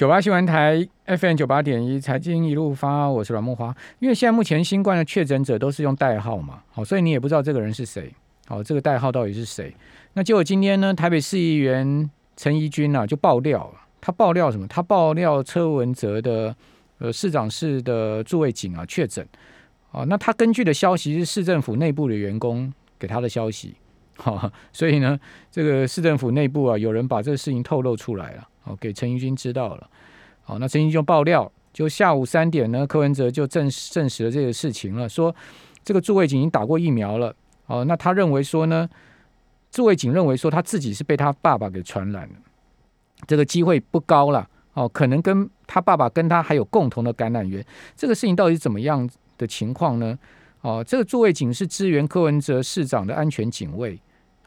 九八新闻台 FM 九八点一财经一路发，我是阮梦华。因为现在目前新冠的确诊者都是用代号嘛，好，所以你也不知道这个人是谁，好，这个代号到底是谁？那结果今天呢，台北市议员陈怡君啊就爆料了，他爆料什么？他爆料车文哲的呃市长室的驻卫警啊确诊，啊，那他根据的消息是市政府内部的员工给他的消息，好，所以呢，这个市政府内部啊有人把这个事情透露出来了。哦，给陈怡君知道了。好，那陈怡君爆料，就下午三点呢，柯文哲就证证实了这个事情了，说这个驻卫警已经打过疫苗了。哦，那他认为说呢，驻卫警认为说他自己是被他爸爸给传染了，这个机会不高了。哦，可能跟他爸爸跟他还有共同的感染源。这个事情到底怎么样的情况呢？哦，这个驻卫警是支援柯文哲市长的安全警卫。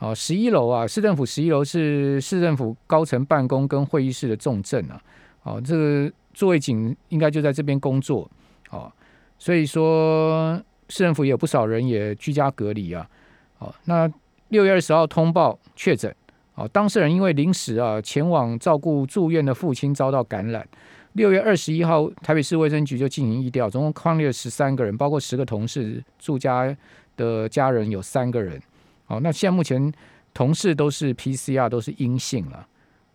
哦，十一楼啊，市政府十一楼是市政府高层办公跟会议室的重镇啊。哦，这个座位警应该就在这边工作。哦，所以说市政府也有不少人也居家隔离啊。哦，那六月二十号通报确诊。哦，当事人因为临时啊前往照顾住院的父亲遭到感染。六月二十一号，台北市卫生局就进行疫调，总共框列十三个人，包括十个同事住家的家人有三个人。哦，那现在目前同事都是 PCR 都是阴性了。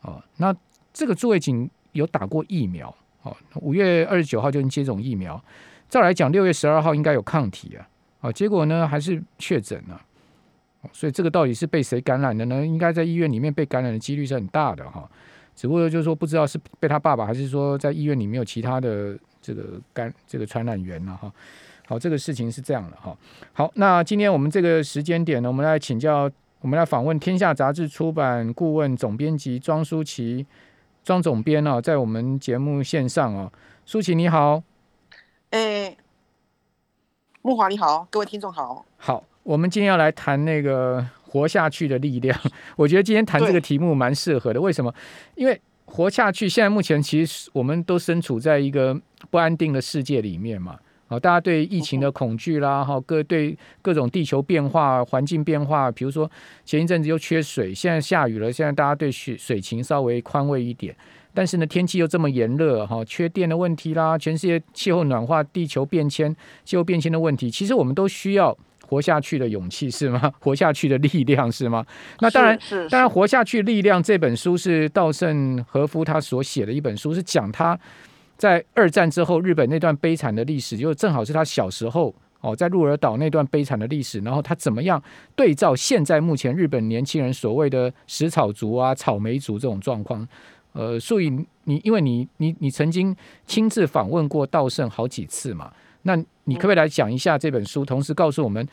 哦，那这个诸位警有打过疫苗。哦，五月二十九号就能接种疫苗。再来讲，六月十二号应该有抗体啊。哦，结果呢还是确诊了。哦所以这个到底是被谁感染的呢？应该在医院里面被感染的几率是很大的哈。只不过就是说不知道是被他爸爸，还是说在医院里面有其他的这个感这个传染源了哈。好，这个事情是这样的哈。好，那今天我们这个时间点呢，我们来请教，我们来访问《天下杂志》出版顾问总编辑庄舒淇，庄总编啊，在我们节目线上啊，舒淇你好。哎，木华你好，各位听众好。好，我们今天要来谈那个活下去的力量。我觉得今天谈这个题目蛮适合的。为什么？因为活下去，现在目前其实我们都身处在一个不安定的世界里面嘛。好，大家对疫情的恐惧啦，哈，各对各种地球变化、环境变化，比如说前一阵子又缺水，现在下雨了，现在大家对水水情稍微宽慰一点。但是呢，天气又这么炎热，哈，缺电的问题啦，全世界气候暖化、地球变迁、气候变迁的问题，其实我们都需要活下去的勇气，是吗？活下去的力量，是吗？那当然，当然，活下去力量这本书是稻盛和夫他所写的一本书，是讲他。在二战之后，日本那段悲惨的历史，就正好是他小时候哦，在鹿儿岛那段悲惨的历史。然后他怎么样对照现在目前日本年轻人所谓的食草族啊、草莓族这种状况？呃，所以你因为你你你曾经亲自访问过稻盛好几次嘛，那你可不可以来讲一下这本书，同时告诉我们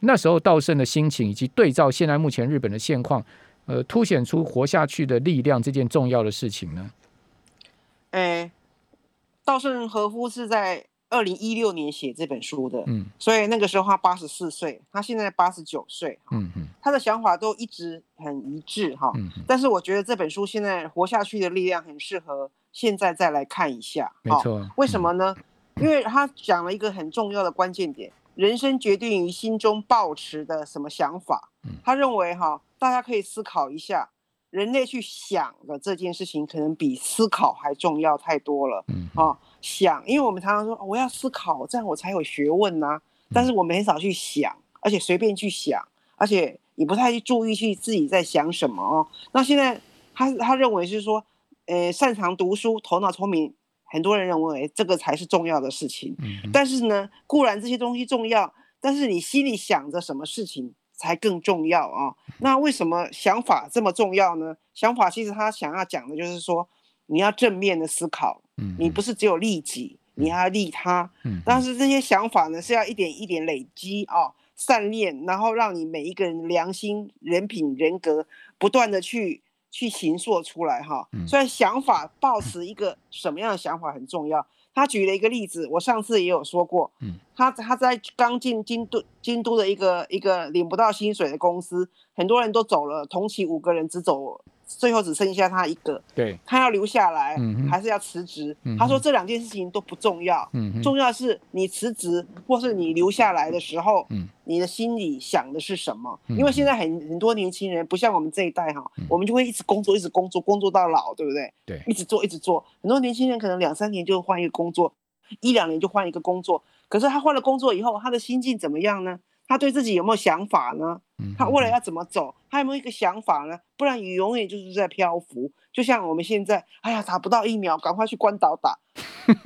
那时候稻盛的心情，以及对照现在目前日本的现况，呃，凸显出活下去的力量这件重要的事情呢？哎。稻盛和夫是在二零一六年写这本书的，嗯，所以那个时候他八十四岁，他现在八十九岁，嗯嗯，他的想法都一直很一致哈，嗯，但是我觉得这本书现在活下去的力量很适合现在再来看一下，没错，为什么呢？因为他讲了一个很重要的关键点，人生决定于心中抱持的什么想法，他认为哈，大家可以思考一下。人类去想的这件事情，可能比思考还重要太多了。嗯啊，想，因为我们常常说我要思考，这样我才有学问呐。但是我们很少去想，而且随便去想，而且也不太去注意去自己在想什么哦。那现在他他认为是说，呃，擅长读书、头脑聪明，很多人认为这个才是重要的事情。嗯，但是呢，固然这些东西重要，但是你心里想着什么事情？才更重要啊！那为什么想法这么重要呢？想法其实他想要讲的就是说，你要正面的思考，嗯，你不是只有利己，你还要利他，嗯。但是这些想法呢，是要一点一点累积啊，善念，然后让你每一个人良心、人品、人格不断的去去形塑出来哈。所以想法抱持一个什么样的想法很重要。他举了一个例子，我上次也有说过，嗯，他他在刚进京都京都的一个一个领不到薪水的公司，很多人都走了，同期五个人只走最后只剩下他一个，对，他要留下来，嗯还是要辞职？嗯他说这两件事情都不重要，嗯重要的是你辞职或是你留下来的时候，嗯你的心里想的是什么？嗯因为现在很很多年轻人不像我们这一代哈，我们就会一直工作，一直工作，工作到老，对不对？对一直做，一直做。很多年轻人可能两三年就换一个工作，一两年就换一个工作。可是他换了工作以后，他的心境怎么样呢？他对自己有没有想法呢？嗯他未来要怎么走？他有没有一个想法呢？不然你永远就是在漂浮。就像我们现在，哎呀，打不到疫苗，赶快去关岛打。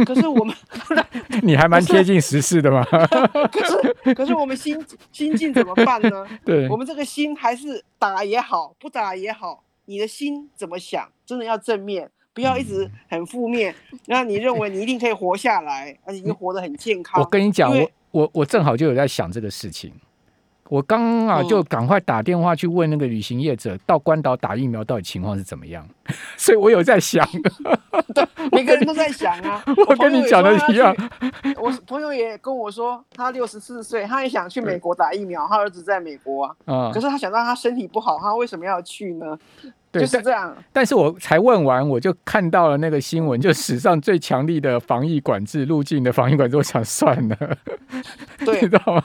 可是我们，你还蛮贴近时事的嘛，可是可是我们心心境怎么办呢？对我，们这个心还是打也好，不打也好，你的心怎么想，真的要正面，不要一直嗯很负面。那你认为你一定可以活下来，而且你活得很健康。我跟你讲，我我我正好就有在想这个事情。我刚刚啊，嗯就赶快打电话去问那个旅行业者，到关岛打疫苗到底情况是怎么样？所以我有在想，每个人都在想啊。我跟你讲的一样。我朋友也跟我说，他六十四岁，他也想去美国打疫苗，他儿子在美国啊。啊可，是他想到他身体不好，他为什么要去呢？对，就是这样。但是我才问完，我就看到了那个新闻，就史上最强力的防疫管制路径的防疫管制，我想算了，你对知道吗？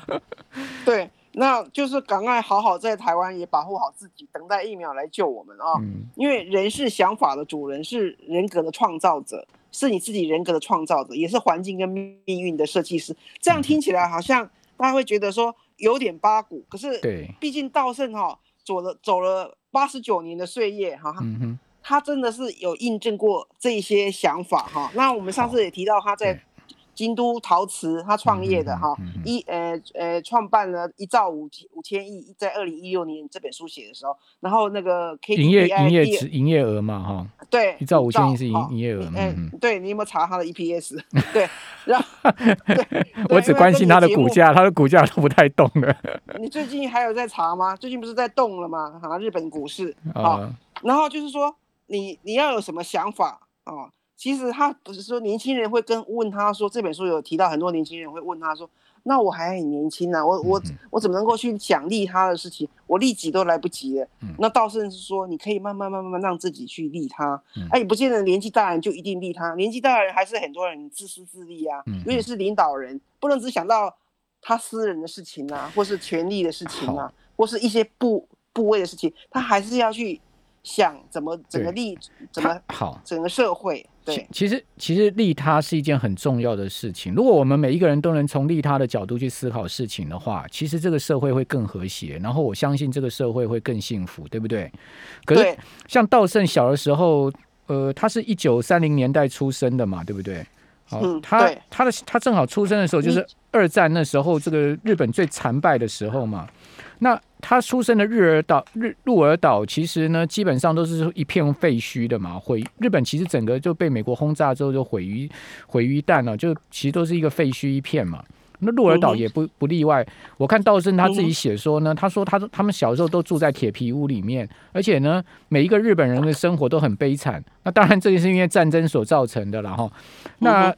对，那就是赶快好好在台湾也保护好自己，等待疫苗来救我们啊。嗯因为人是想法的主人，是人格的创造者，是你自己人格的创造者，也是环境跟命运的设计师。这样听起来好像大家会觉得说有点八股，可是对，毕竟道圣哈走了走了八十九年的岁月哈，嗯，他真的是有印证过这些想法哈。那我们上次也提到他在对京都陶瓷他创业的哈一呃呃创办了一兆五五千亿，在二零一六年这本书写的时候，然后那个营业营业值营业额嘛，哈，对一兆五千亿是营好营业额嗯嗯对你有没有查他的 EPS？对，然后 对，我只关心他的股。价，他的股价都不太动了 你最近还有在查吗？最近不是在动了吗？哈，日本股市好，啊，然后就是说，你你要有什么想法啊？其实他不是说年轻人会跟问他说，这本书有提到很多年轻人会问他说，那我还很年轻呢、我我嗯我怎么能够去奖励他的事情？我利己都来不及了。嗯那道圣是说，你可以慢慢慢慢慢让自己去利他嗯，哎，也不见得年纪大人就一定利他，年纪大人还是很多人自私自利啊嗯，尤其是领导人，不能只想到他私人的事情啊，或是权力的事情啊，或是一些部部位的事情，他还是要去想怎么整个利，怎么好。整个社会，其对其实其实利他是一件很重要的事情。如果我们每一个人都能从利他的角度去思考事情的话，其实这个社会会更和谐，然后我相信这个社会会更幸福，对不对？可是像稻盛小的时候，呃，他是一九三零年代出生的嘛，对不对？好，嗯他他的他正好出生的时候就是二战那时候，这个日本最残败的时候嘛。那他出生的日尔岛日鹿儿岛，其实呢，基本上都是一片废墟的嘛，毁日本其实整个就被美国轰炸之后就毁于毁于一旦了，就其实都是一个废墟一片嘛。那鹿儿岛也不不例外。我看道生他自己写说呢，他说他他们小时候都住在铁皮屋里面，而且呢，每一个日本人的生活都很悲惨。那当然，这也是因为战争所造成的了哈。那嗯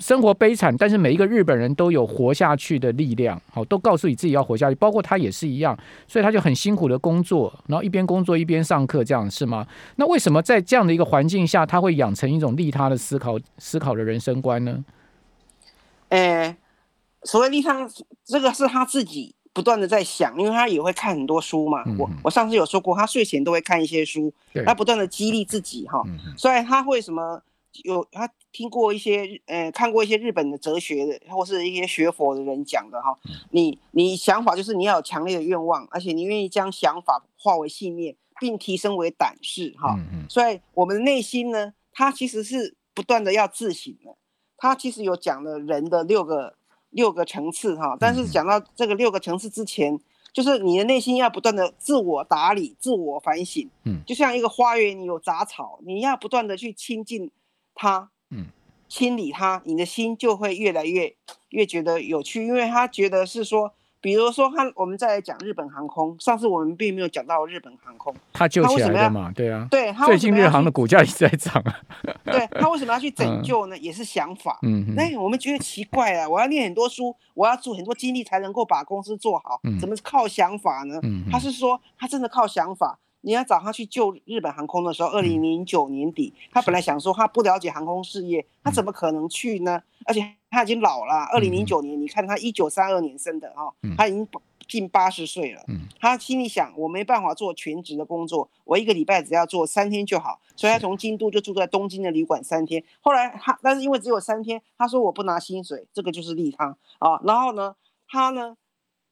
生活悲惨，但是每一个日本人都有活下去的力量，好，都告诉你自己要活下去，包括他也是一样，所以他就很辛苦的工作，然后一边工作一边上课，这样是吗？那为什么在这样的一个环境下，他会养成一种利他的思考、思考的人生观呢？哎，所谓利他，这个是他自己不断的在想，因为他也会看很多书嘛。我嗯我上次有说过，他睡前都会看一些书，对他不断的激励自己哈。所以他会什么有他听过一些日呃看过一些日本的哲学的或是一些学佛的人讲的哈，嗯你你想法就是你要有强烈的愿望，而且你愿意将想法化为信念，并提升为胆识哈。所以我们的内心呢，他其实是不断的要自省的。他其实有讲了人的六个六个层次哈，但是嗯讲到这个六个层次之前，就是你的内心要不断的自我打理、自我反省。嗯就像一个花园，你有杂草，你要不断的去亲近它，嗯，清理它，你的心就会越来越越觉得有趣，因为他觉得是说，比如说他我们再来讲日本航空，上次我们并没有讲到日本航空，他救起来的嘛，对啊。对他最近日航的股价一直在涨啊。对他为什么要去拯嗯救呢？也是想法。那我们觉得奇怪啊！我要念很多书，我要做很多精力才能够把公司做好，嗯怎么靠想法呢？嗯他是说他真的靠想法。你要找他去救日本航空的时候，二零零九年底，他本来想说他不了解航空事业，他怎么可能去呢？而且他已经老了，二零零九年，你看他一九三二年生的哈，他已经近八十岁了。他心里想，我没办法做全职的工作，我一个礼拜只要做三天就好，所以他从京都就住在东京的旅馆三天。后来他，但是因为只有三天，他说我不拿薪水，这个就是利他啊。然后呢，他呢？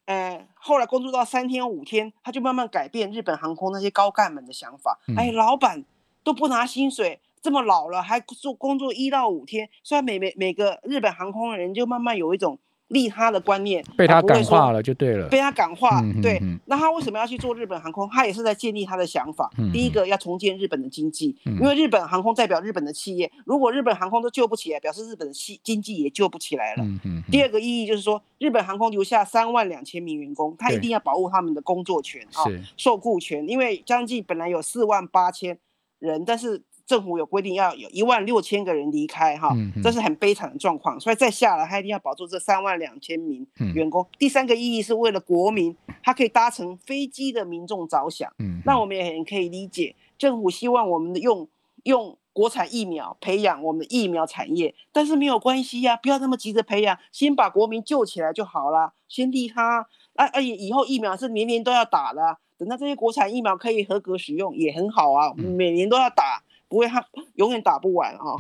呃，后来工作到三天五天，他就慢慢改变日本航空那些高干们的想法。哎，老板都不拿薪水，这么老了还做工作一到五天，虽然每每每个日本航空的人就慢慢有一种。利他的观念被他感化了就对了，被他感化。对，那他为什么要去做日本航空？他也是在建立他的想法。第一个要重建日本的经济，因为日本航空代表日本的企业，如果日本航空都救不起来，表示日本的经经济也救不起来了。第二个意义就是说，日本航空留下三万两千名员工，他一定要保护他们的工作权啊，受雇权，因为将近本来有四万八千人，但是。政府有规定要有一万六千个人离开，哈，这是很悲惨的状况，所以再下来他一定要保住这三万两千名员工。第三个意义是为了国民，他可以搭乘飞机的民众着想。那我们也很可以理解，政府希望我们的用用国产疫苗培养我们的疫苗产业，但是没有关系呀，不要那么急着培养，先把国民救起来就好了，先利他。啊，而且以后疫苗是年年都要打的，等到这些国产疫苗可以合格使用也很好啊，每年都要打。不会，他永远打不完啊！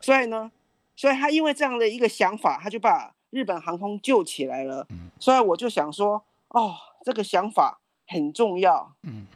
所以呢，所以他因为这样的一个想法，他就把日本航空救起来了。所以我就想说，哦，这个想法很重要。嗯，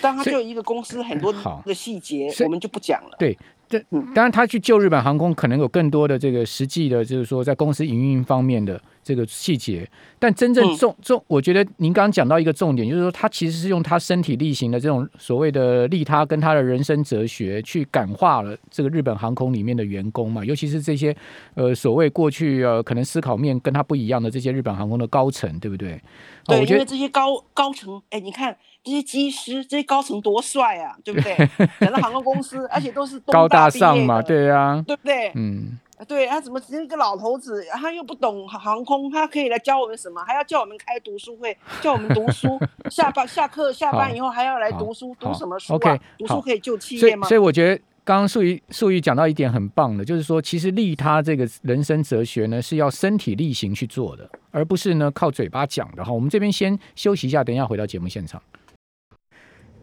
但他就一个公司很多的细节，我们就不讲了。对。这当然，他去救日本航空，可能有更多的这个实际的，就是说在公司营运方面的这个细节。但真正重重，我觉得您刚刚讲到一个重点，就是说他其实是用他身体力行的这种所谓的利他，跟他的人生哲学去感化了这个日本航空里面的员工嘛，尤其是这些呃所谓过去呃可能思考面跟他不一样的这些日本航空的高层，对不对？对，我觉得这些高高层，哎，你看。这些机师，这些高层多帅啊，对不对？整个航空公司，而且都是高大上嘛，对呀，对不对？嗯，对，他怎么一个老头子，他又不懂航空，他可以来教我们什么？还要叫我们开读书会，叫我们读书，下班下课下班以后还要来读书，读什么书啊？读书可以救企业吗？所以我觉得。刚刚素玉素玉讲到一点很棒的，就是说，其实利他这个人生哲学呢，是要身体力行去做的，而不是呢靠嘴巴讲的哈。我们这边先休息一下，等一下回到节目现场。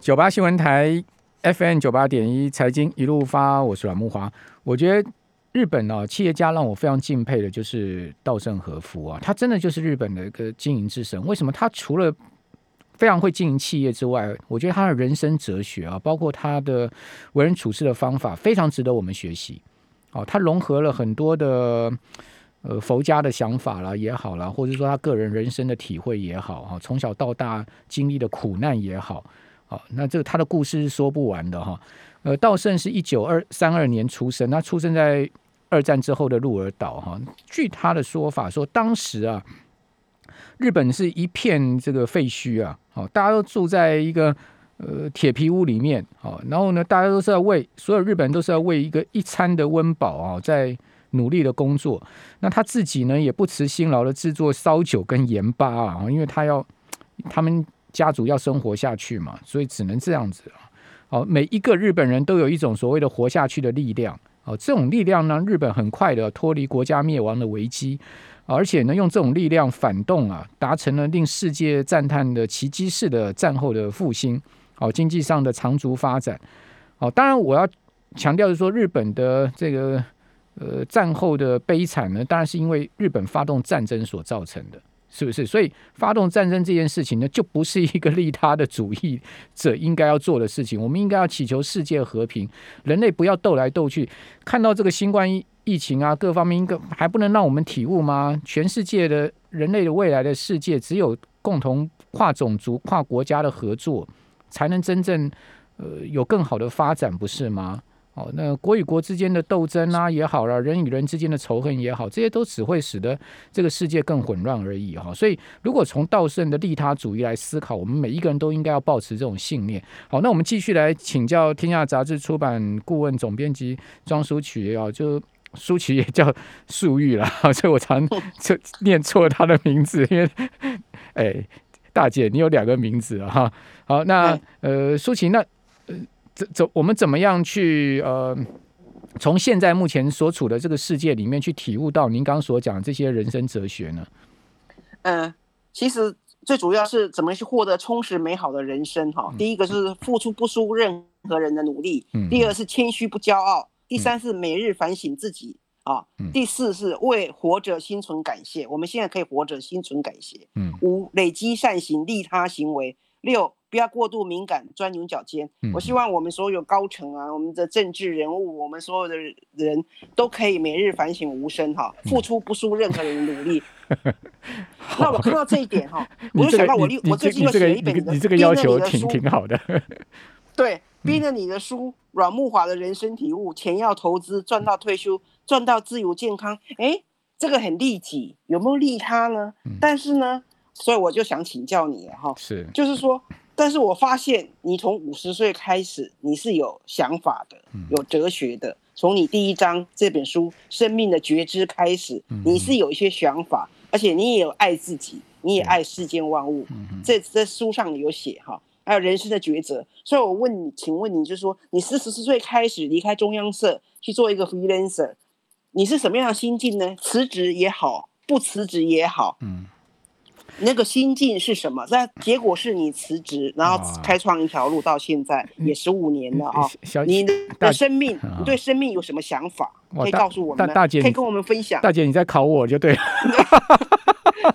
九八新闻台 FM 九八点一财经一路发，我是阮木华。我觉得日本呢，企业家让我非常敬佩的就是稻盛和夫啊，他真的就是日本的一个经营之神。为什么？他除了非常会经营企业之外，我觉得他的人生哲学啊，包括他的为人处事的方法，非常值得我们学习。哦，他融合了很多的呃佛家的想法啦，也好啦，或者说他个人人生的体会也好，哈，从小到大经历的苦难也好，好，那这个他的故事是说不完的哈。呃，道盛是一九二三二年出生，他出生在二战之后的鹿儿岛哈。据他的说法说，当时啊。日本是一片这个废墟啊，好，大家都住在一个呃铁皮屋里面，好，然后呢，大家都是要为所有日本人都是要为一个一餐的温饱啊，在努力的工作。那他自己呢，也不辞辛劳的制作烧酒跟盐巴啊，因为他要他们家族要生活下去嘛，所以只能这样子啊。好，每一个日本人都有一种所谓的活下去的力量，哦，这种力量呢，日本很快的脱离国家灭亡的危机。而且呢，用这种力量反动啊，达成了令世界赞叹的奇迹式的战后的复兴，哦，经济上的长足发展，哦，当然我要强调的说，日本的这个呃战后的悲惨呢，当然是因为日本发动战争所造成的。是不是？所以发动战争这件事情呢，就不是一个利他的主义者应该要做的事情。我们应该要祈求世界和平，人类不要斗来斗去。看到这个新冠疫情啊，各方面应该还不能让我们体悟吗？全世界的人类的未来的世界，只有共同跨种族、跨国家的合作，才能真正呃有更好的发展，不是吗？哦，那国与国之间的斗争啊也好了，人与人之间的仇恨也好，这些都只会使得这个世界更混乱而已哈。所以，如果从道圣的利他主义来思考，我们每一个人都应该要保持这种信念。好，那我们继续来请教天下杂志出版顾问总编辑庄淑曲啊，就舒淇也叫素玉了，所以我常就念错他的名字，因为 哎。大姐，你有两个名字啊哈。好，那呃，舒淇，那呃，怎怎我们怎么样去呃，从现在目前所处的这个世界里面去体悟到您刚刚所讲的这些人生哲学呢？嗯，其实最主要是怎么去获得充实美好的人生哈。第一个是付出不输任何人的努力，第二是谦虚不骄傲，第三是每日反省自己。啊，第四是为活着心存感谢，我们现在可以活着心存感谢。嗯，五累积善行利他行为。六不要过度敏感钻牛角尖。我希望我们所有高层啊，我们的政治人物，我们所有的人都可以每日反省无声哈，付出不输任何人的努力。那我看到这一点哈，我就想到我我最近又写了一本你这个要求挺挺好的。对，逼着你的书，阮木华的人生体悟，钱要投资，赚到退休。赚到自由健康，哎，这个很利己，有没有利他呢？但是呢，所以我就想请教你哈，是，就是说，但是我发现你从五十岁开始，你是有想法的，有哲学的。从你第一章这本书《生命的觉知》开始，你是有一些想法，而且你也有爱自己，你也爱世间万物。这在书上有写哈，还有人生的抉择。所以我问你，请问你，就是说，你四十岁开始离开中央社去做一个 freelancer。你是什么样的心境呢？辞职也好，不辞职也好，嗯，那个心境是什么？那结果是你辞职，然后开创一条路，到现在也十五年了啊！你的生命，你对生命有什么想法？可以告诉我们？大姐，可以跟我们分享。大姐，你在考我就对了。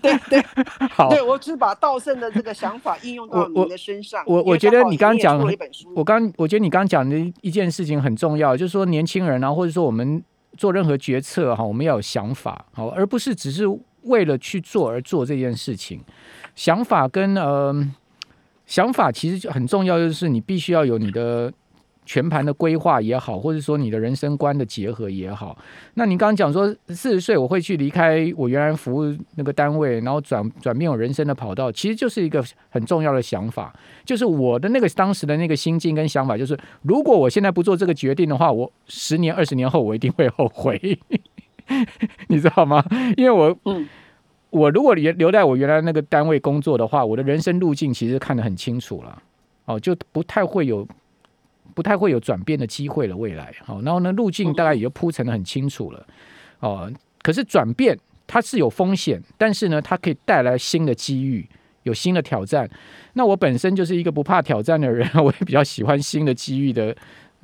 对 对，好，对我只是把道圣的这个想法应用到你的身上。我我觉得你刚刚讲，我刚我觉得你刚刚讲的一件事情很重要，就是说年轻人啊，或者说我们。做任何决策哈，我们要有想法好，而不是只是为了去做而做这件事情。想法跟呃想法其实很重要，就是你必须要有你的。全盘的规划也好，或者说你的人生观的结合也好，那你刚刚讲说四十岁我会去离开我原来服务那个单位，然后转转变我人生的跑道，其实就是一个很重要的想法，就是我的那个当时的那个心境跟想法，就是如果我现在不做这个决定的话，我十年二十年后我一定会后悔，你知道吗？因为我嗯，我如果留留在我原来那个单位工作的话，我的人生路径其实看得很清楚了，哦，就不太会有。不太会有转变的机会了，未来好，然后呢，路径大概也就铺陈的很清楚了，哦，可是转变它是有风险，但是呢，它可以带来新的机遇，有新的挑战。那我本身就是一个不怕挑战的人，我也比较喜欢新的机遇的，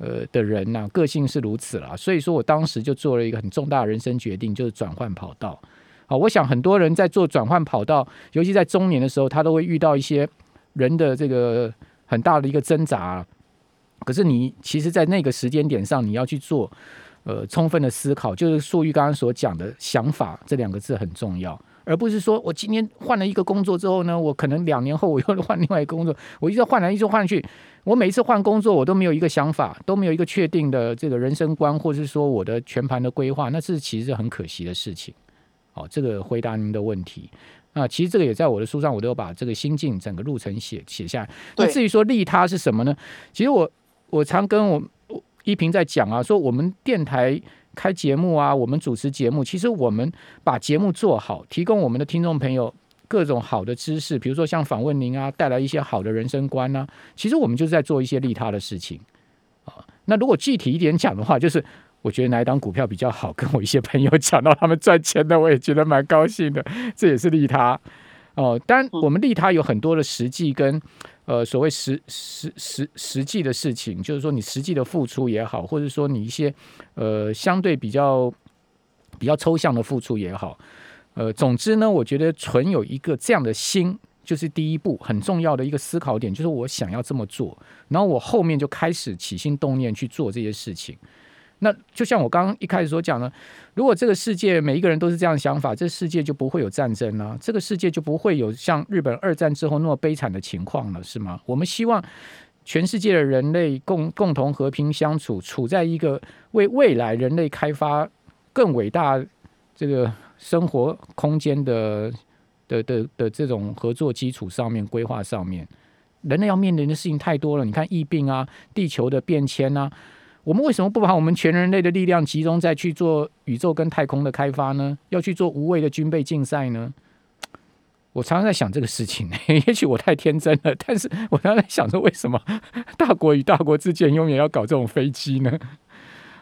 呃的人呐，个性是如此啦。所以说我当时就做了一个很重大的人生决定，就是转换跑道。好，我想很多人在做转换跑道，尤其在中年的时候，他都会遇到一些人的这个很大的一个挣扎。可是你其实，在那个时间点上，你要去做呃充分的思考，就是素玉刚刚所讲的想法这两个字很重要，而不是说我今天换了一个工作之后呢，我可能两年后我又换另外一个工作，我一直换来一直换去，我每一次换工作我都没有一个想法，都没有一个确定的这个人生观，或者是说我的全盘的规划，那是其实是很可惜的事情。好，这个回答您的问题。啊，其实这个也在我的书上，我都有把这个心境整个路程写写下来。那至于说利他是什么呢？其实我。我常跟我依萍在讲啊，说我们电台开节目啊，我们主持节目，其实我们把节目做好，提供我们的听众朋友各种好的知识，比如说像访问您啊，带来一些好的人生观呢，其实我们就是在做一些利他的事情啊。那如果具体一点讲的话，就是我觉得哪一档股票比较好，跟我一些朋友讲到他们赚钱的，我也觉得蛮高兴的，这也是利他哦。当然，我们利他有很多的实际跟。呃，所谓实实实实际的事情，就是说你实际的付出也好，或者说你一些呃相对比较比较抽象的付出也好，呃，总之呢，我觉得存有一个这样的心，就是第一步很重要的一个思考点，就是我想要这么做，然后我后面就开始起心动念去做这些事情。那就像我刚刚一开始所讲的，如果这个世界每一个人都是这样想法，这世界就不会有战争了，这个世界就不会有像日本二战之后那么悲惨的情况了，是吗？我们希望全世界的人类共共同和平相处，处在一个为未来人类开发更伟大这个生活空间的的的的这种合作基础上面规划上面，人类要面临的事情太多了，你看疫病啊，地球的变迁啊。我们为什么不把我们全人类的力量集中在去做宇宙跟太空的开发呢？要去做无谓的军备竞赛呢？我常常在想这个事情，也许我太天真了，但是我常常在想说，为什么 大国与大国之间永远要搞这种飞机呢？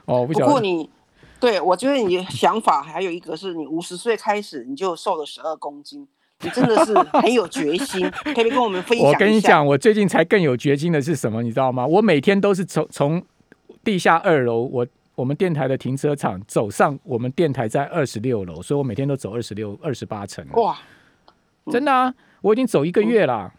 哦，不不过你对我觉得你的想法还有一个是你五十岁开始你就瘦了十二公斤，你真的是很有决心，可以跟我们分享我跟你讲，我最近才更有决心的是什么，你知道吗？我每天都是从从地下二楼，我我们电台的停车场走上我们电台在二十六楼，所以我每天都走二十六、二十八层。哇！真的啊，我已经走一个月啦。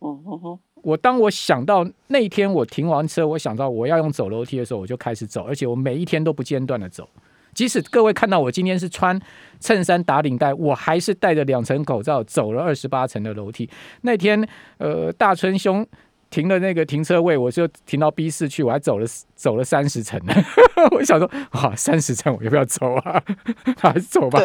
嗯哼哼，我当我想到那天我停完车，我想到我要用走楼梯的时候，我就开始走，而且我每一天都不间断的走。即使各位看到我今天是穿衬衫打领带，我还是戴着两层口罩走了二十八层的楼梯。那天，呃，大春兄。停了那个停车位，我就停到 B 四去，我还走了走了三十层呢。我想说，哇，三十层我要不要走啊？还是走吧。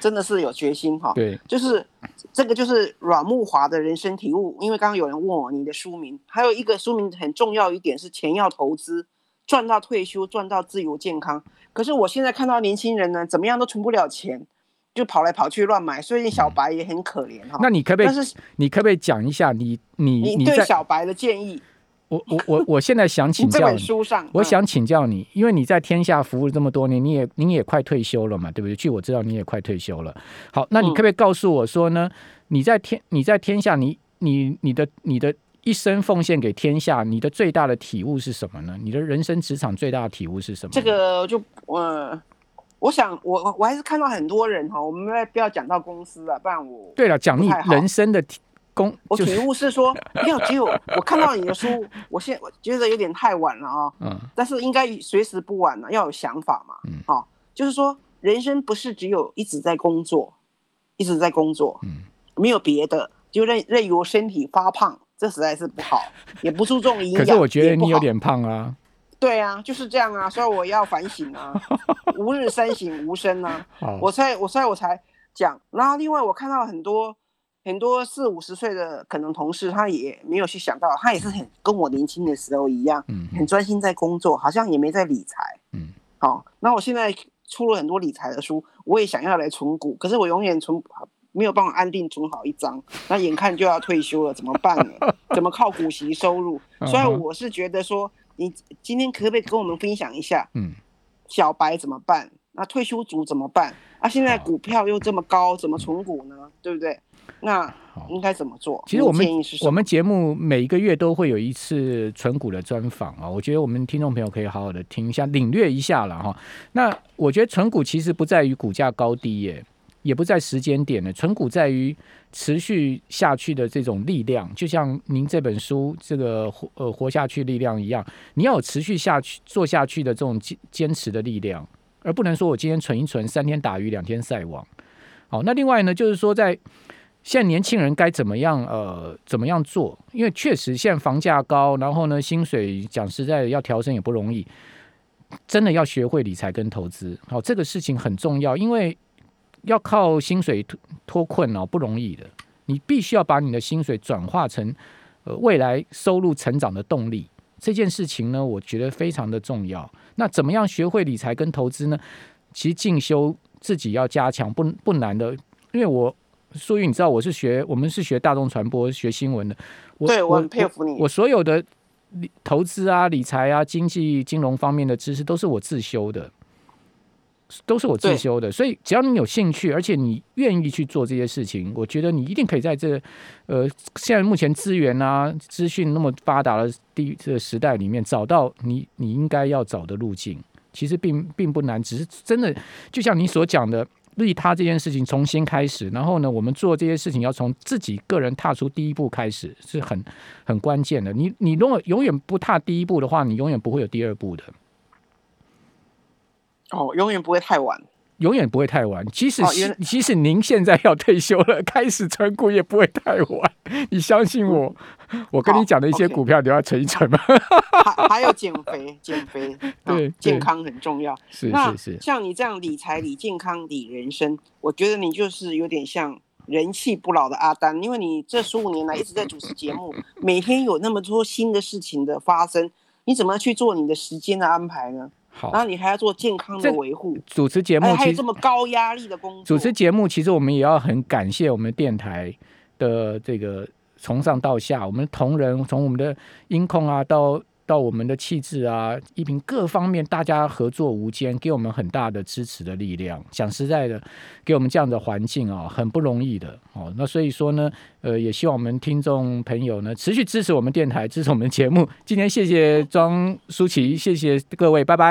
真的是有决心哈。对，就是这个就是阮木华的人生体悟。因为刚刚有人问我你的书名，还有一个书名很重要一点是钱要投资，赚到退休，赚到自由健康。可是我现在看到年轻人呢，怎么样都存不了钱。就跑来跑去乱买，所以小白也很可怜哈。那你可不可以？但是你可不可以讲一下你你你对小白的建议？我我我我现在想请 教你书上，我想请教你，因为你在天下服务这么多年，你也你也快退休了嘛，对不对？据我知道，你也快退休了。好，那你可不可以告诉我说呢？你在天你在天下，你你你的你的一生奉献给天下，你的最大的体悟是什么呢？你的人生职场最大的体悟是什么？这个就呃。我想，我我还是看到很多人哈，我们不要讲到公司了，不然我对了，讲你人生的体公，我体悟是说，不要只有我看到你的书，我现我觉得有点太晚了啊，嗯，但是应该随时不晚了，要有想法嘛，嗯，好，就是说人生不是只有一直在工作，一直在工作，嗯，没有别的，就任任由身体发胖，这实在是不好，也不注重营养，可是我觉得你有点胖啊。对啊，就是这样啊，所以我要反省啊，吾日三省吾身啊。我才我所以我才讲。然后另外我看到很多很多四五十岁的可能同事，他也没有去想到，他也是很跟我年轻的时候一样，嗯，很专心在工作，好像也没在理财，嗯。好，那我现在出了很多理财的书，我也想要来存股，可是我永远存没有办法安定存好一张，那眼看就要退休了，怎么办呢？怎么靠股息收入？所以我是觉得说。你今天可不可以跟我们分享一下？嗯，小白怎么办？那退休族怎么办？啊，现在股票又这么高，怎么存股呢？对不对？那应该怎么做？其实我们我们节目每一个月都会有一次存股的专访啊，我觉得我们听众朋友可以好好的听一下，领略一下了哈。那我觉得存股其实不在于股价高低耶。也不在时间点了，存股在于持续下去的这种力量，就像您这本书这个活呃活下去力量一样，你要有持续下去做下去的这种坚坚持的力量，而不能说我今天存一存，三天打鱼两天晒网。好，那另外呢，就是说在现在年轻人该怎么样呃怎么样做？因为确实现在房价高，然后呢薪水讲实在要调升也不容易，真的要学会理财跟投资。好，这个事情很重要，因为。要靠薪水脱脱困哦，不容易的。你必须要把你的薪水转化成呃未来收入成长的动力。这件事情呢，我觉得非常的重要。那怎么样学会理财跟投资呢？其实进修自己要加强，不不难的。因为我苏玉，你知道我是学我们是学大众传播、学新闻的。我对我很佩服你。我所有的投资啊、理财啊、经济金融方面的知识都是我自修的。都是我自修的，所以只要你有兴趣，而且你愿意去做这些事情，我觉得你一定可以在这呃现在目前资源啊、资讯那么发达的地这个时代里面，找到你你应该要找的路径。其实并并不难，只是真的就像你所讲的，利他这件事情重新开始，然后呢，我们做这些事情要从自己个人踏出第一步开始，是很很关键的。你你如果永远不踏第一步的话，你永远不会有第二步的。哦，永远不会太晚，永远不会太晚。即使即使您现在要退休了，开始存股也不会太晚。你相信我，我跟你讲的一些股票，你要存一存吗？还还要减肥，减肥 对健康很重要。是是是，像你这样理财、理健康、理人生，我觉得你就是有点像人气不老的阿丹，因为你这十五年来一直在主持节目，每天有那么多新的事情的发生，你怎么去做你的时间的安排呢？好然，后你还要做健康的维护，主持节目还有这么高压力的工作。主持节目，其实我们也要很感谢我们电台的这个从上到下，我们同仁从我们的音控啊到。到我们的气质啊、衣品各方面，大家合作无间，给我们很大的支持的力量。讲实在的，给我们这样的环境啊，很不容易的哦。那所以说呢，呃，也希望我们听众朋友呢，持续支持我们电台，支持我们节目。今天谢谢庄舒淇，谢谢各位，拜拜。